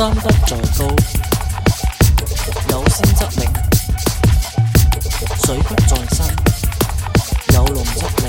山不在高有仙则名水不在深有龙则灵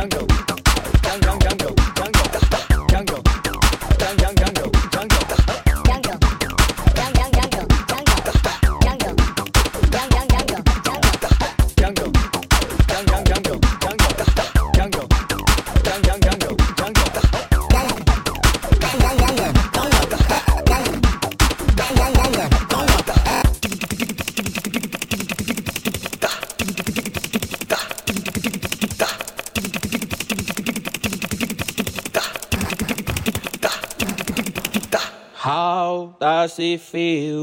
jungle. feio